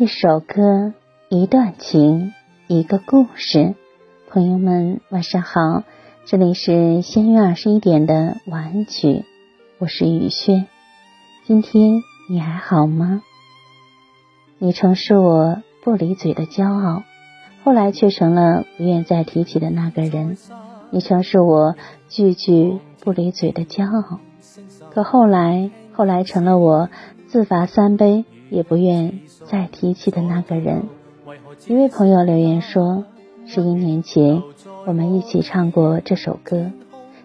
一首歌，一段情，一个故事。朋友们，晚上好，这里是新月二十一点的晚曲，我是雨轩。今天你还好吗？你曾是我不离嘴的骄傲，后来却成了不愿再提起的那个人。你曾是我句句不离嘴的骄傲，可后来，后来成了我自罚三杯。也不愿再提起的那个人。一位朋友留言说：“十一年前，我们一起唱过这首歌。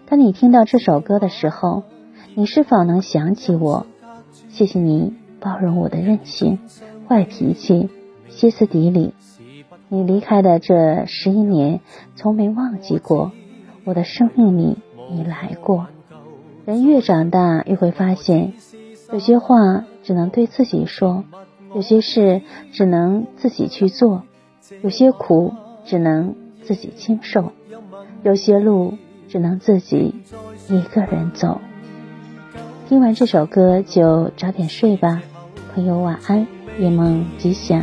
当你听到这首歌的时候，你是否能想起我？谢谢你包容我的任性、坏脾气、歇斯底里。你离开的这十一年，从没忘记过。我的生命里，你来过。人越长大，越会发现，有些话。”只能对自己说，有些事只能自己去做，有些苦只能自己经受，有些路只能自己一个人走。听完这首歌就早点睡吧，朋友晚安，夜梦吉祥。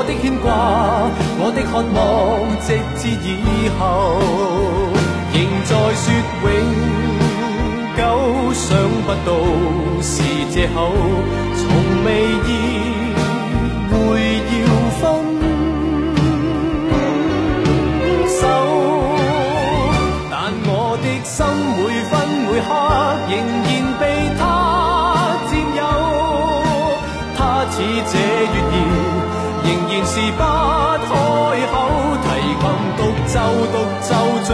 我的牵挂，我的渴望，直至以后，仍在说永久。想不到是借口，从未意会要分手，但我的心每分每刻。仍然被他占有，他似这月儿，仍然是不开口。提琴独奏，独奏着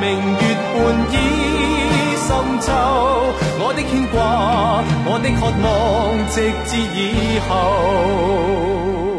明月半倚深秋。我的牵挂，我的渴望，直至以后。